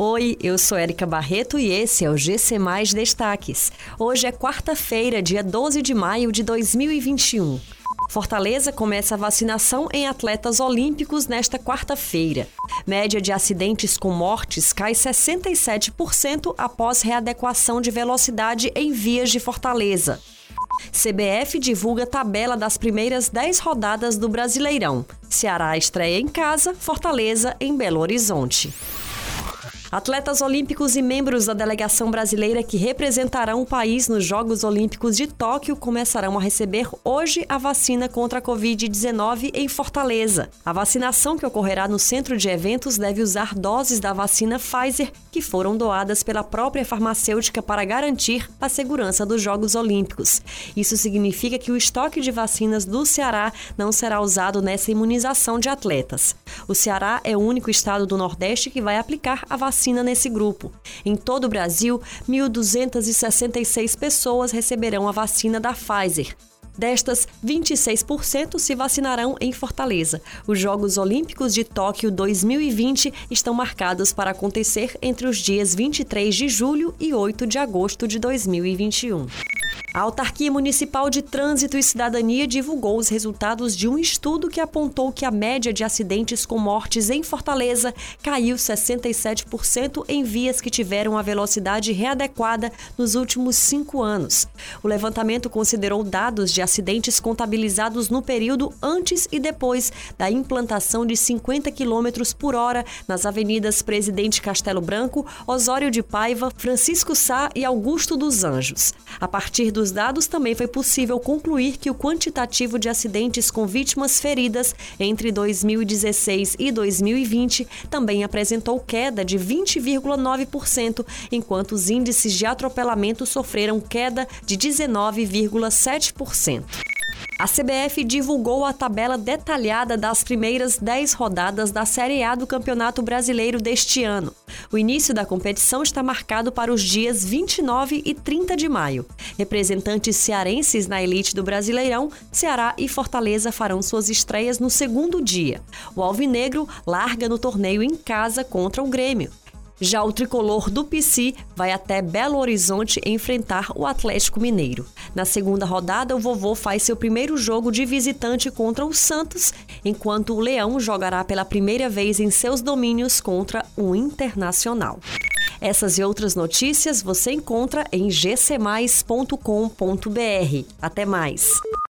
Oi, eu sou Érica Barreto e esse é o GC Mais Destaques. Hoje é quarta-feira, dia 12 de maio de 2021. Fortaleza começa a vacinação em atletas olímpicos nesta quarta-feira. Média de acidentes com mortes cai 67% após readequação de velocidade em vias de Fortaleza. CBF divulga tabela das primeiras 10 rodadas do Brasileirão. Ceará estreia em casa, Fortaleza em Belo Horizonte. Atletas olímpicos e membros da delegação brasileira que representarão o país nos Jogos Olímpicos de Tóquio começarão a receber hoje a vacina contra a Covid-19 em Fortaleza. A vacinação que ocorrerá no centro de eventos deve usar doses da vacina Pfizer que foram doadas pela própria farmacêutica para garantir a segurança dos Jogos Olímpicos. Isso significa que o estoque de vacinas do Ceará não será usado nessa imunização de atletas. O Ceará é o único estado do Nordeste que vai aplicar a vacina vacina nesse grupo. Em todo o Brasil, 1.266 pessoas receberão a vacina da Pfizer. Destas, 26% se vacinarão em Fortaleza. Os Jogos Olímpicos de Tóquio 2020 estão marcados para acontecer entre os dias 23 de julho e 8 de agosto de 2021. A Autarquia Municipal de Trânsito e Cidadania divulgou os resultados de um estudo que apontou que a média de acidentes com mortes em Fortaleza caiu 67% em vias que tiveram a velocidade readequada nos últimos cinco anos. O levantamento considerou dados de acidentes contabilizados no período antes e depois da implantação de 50 km por hora nas avenidas Presidente Castelo Branco, Osório de Paiva, Francisco Sá e Augusto dos Anjos. A partir dos dados, também foi possível concluir que o quantitativo de acidentes com vítimas feridas entre 2016 e 2020 também apresentou queda de 20,9%, enquanto os índices de atropelamento sofreram queda de 19,7%. A CBF divulgou a tabela detalhada das primeiras 10 rodadas da Série A do Campeonato Brasileiro deste ano. O início da competição está marcado para os dias 29 e 30 de maio. Representantes cearenses na elite do Brasileirão, Ceará e Fortaleza farão suas estreias no segundo dia. O Alvinegro larga no torneio em casa contra o Grêmio. Já o tricolor do PC vai até Belo Horizonte enfrentar o Atlético Mineiro. Na segunda rodada, o vovô faz seu primeiro jogo de visitante contra o Santos, enquanto o Leão jogará pela primeira vez em seus domínios contra o Internacional. Essas e outras notícias você encontra em gcmais.com.br. Até mais!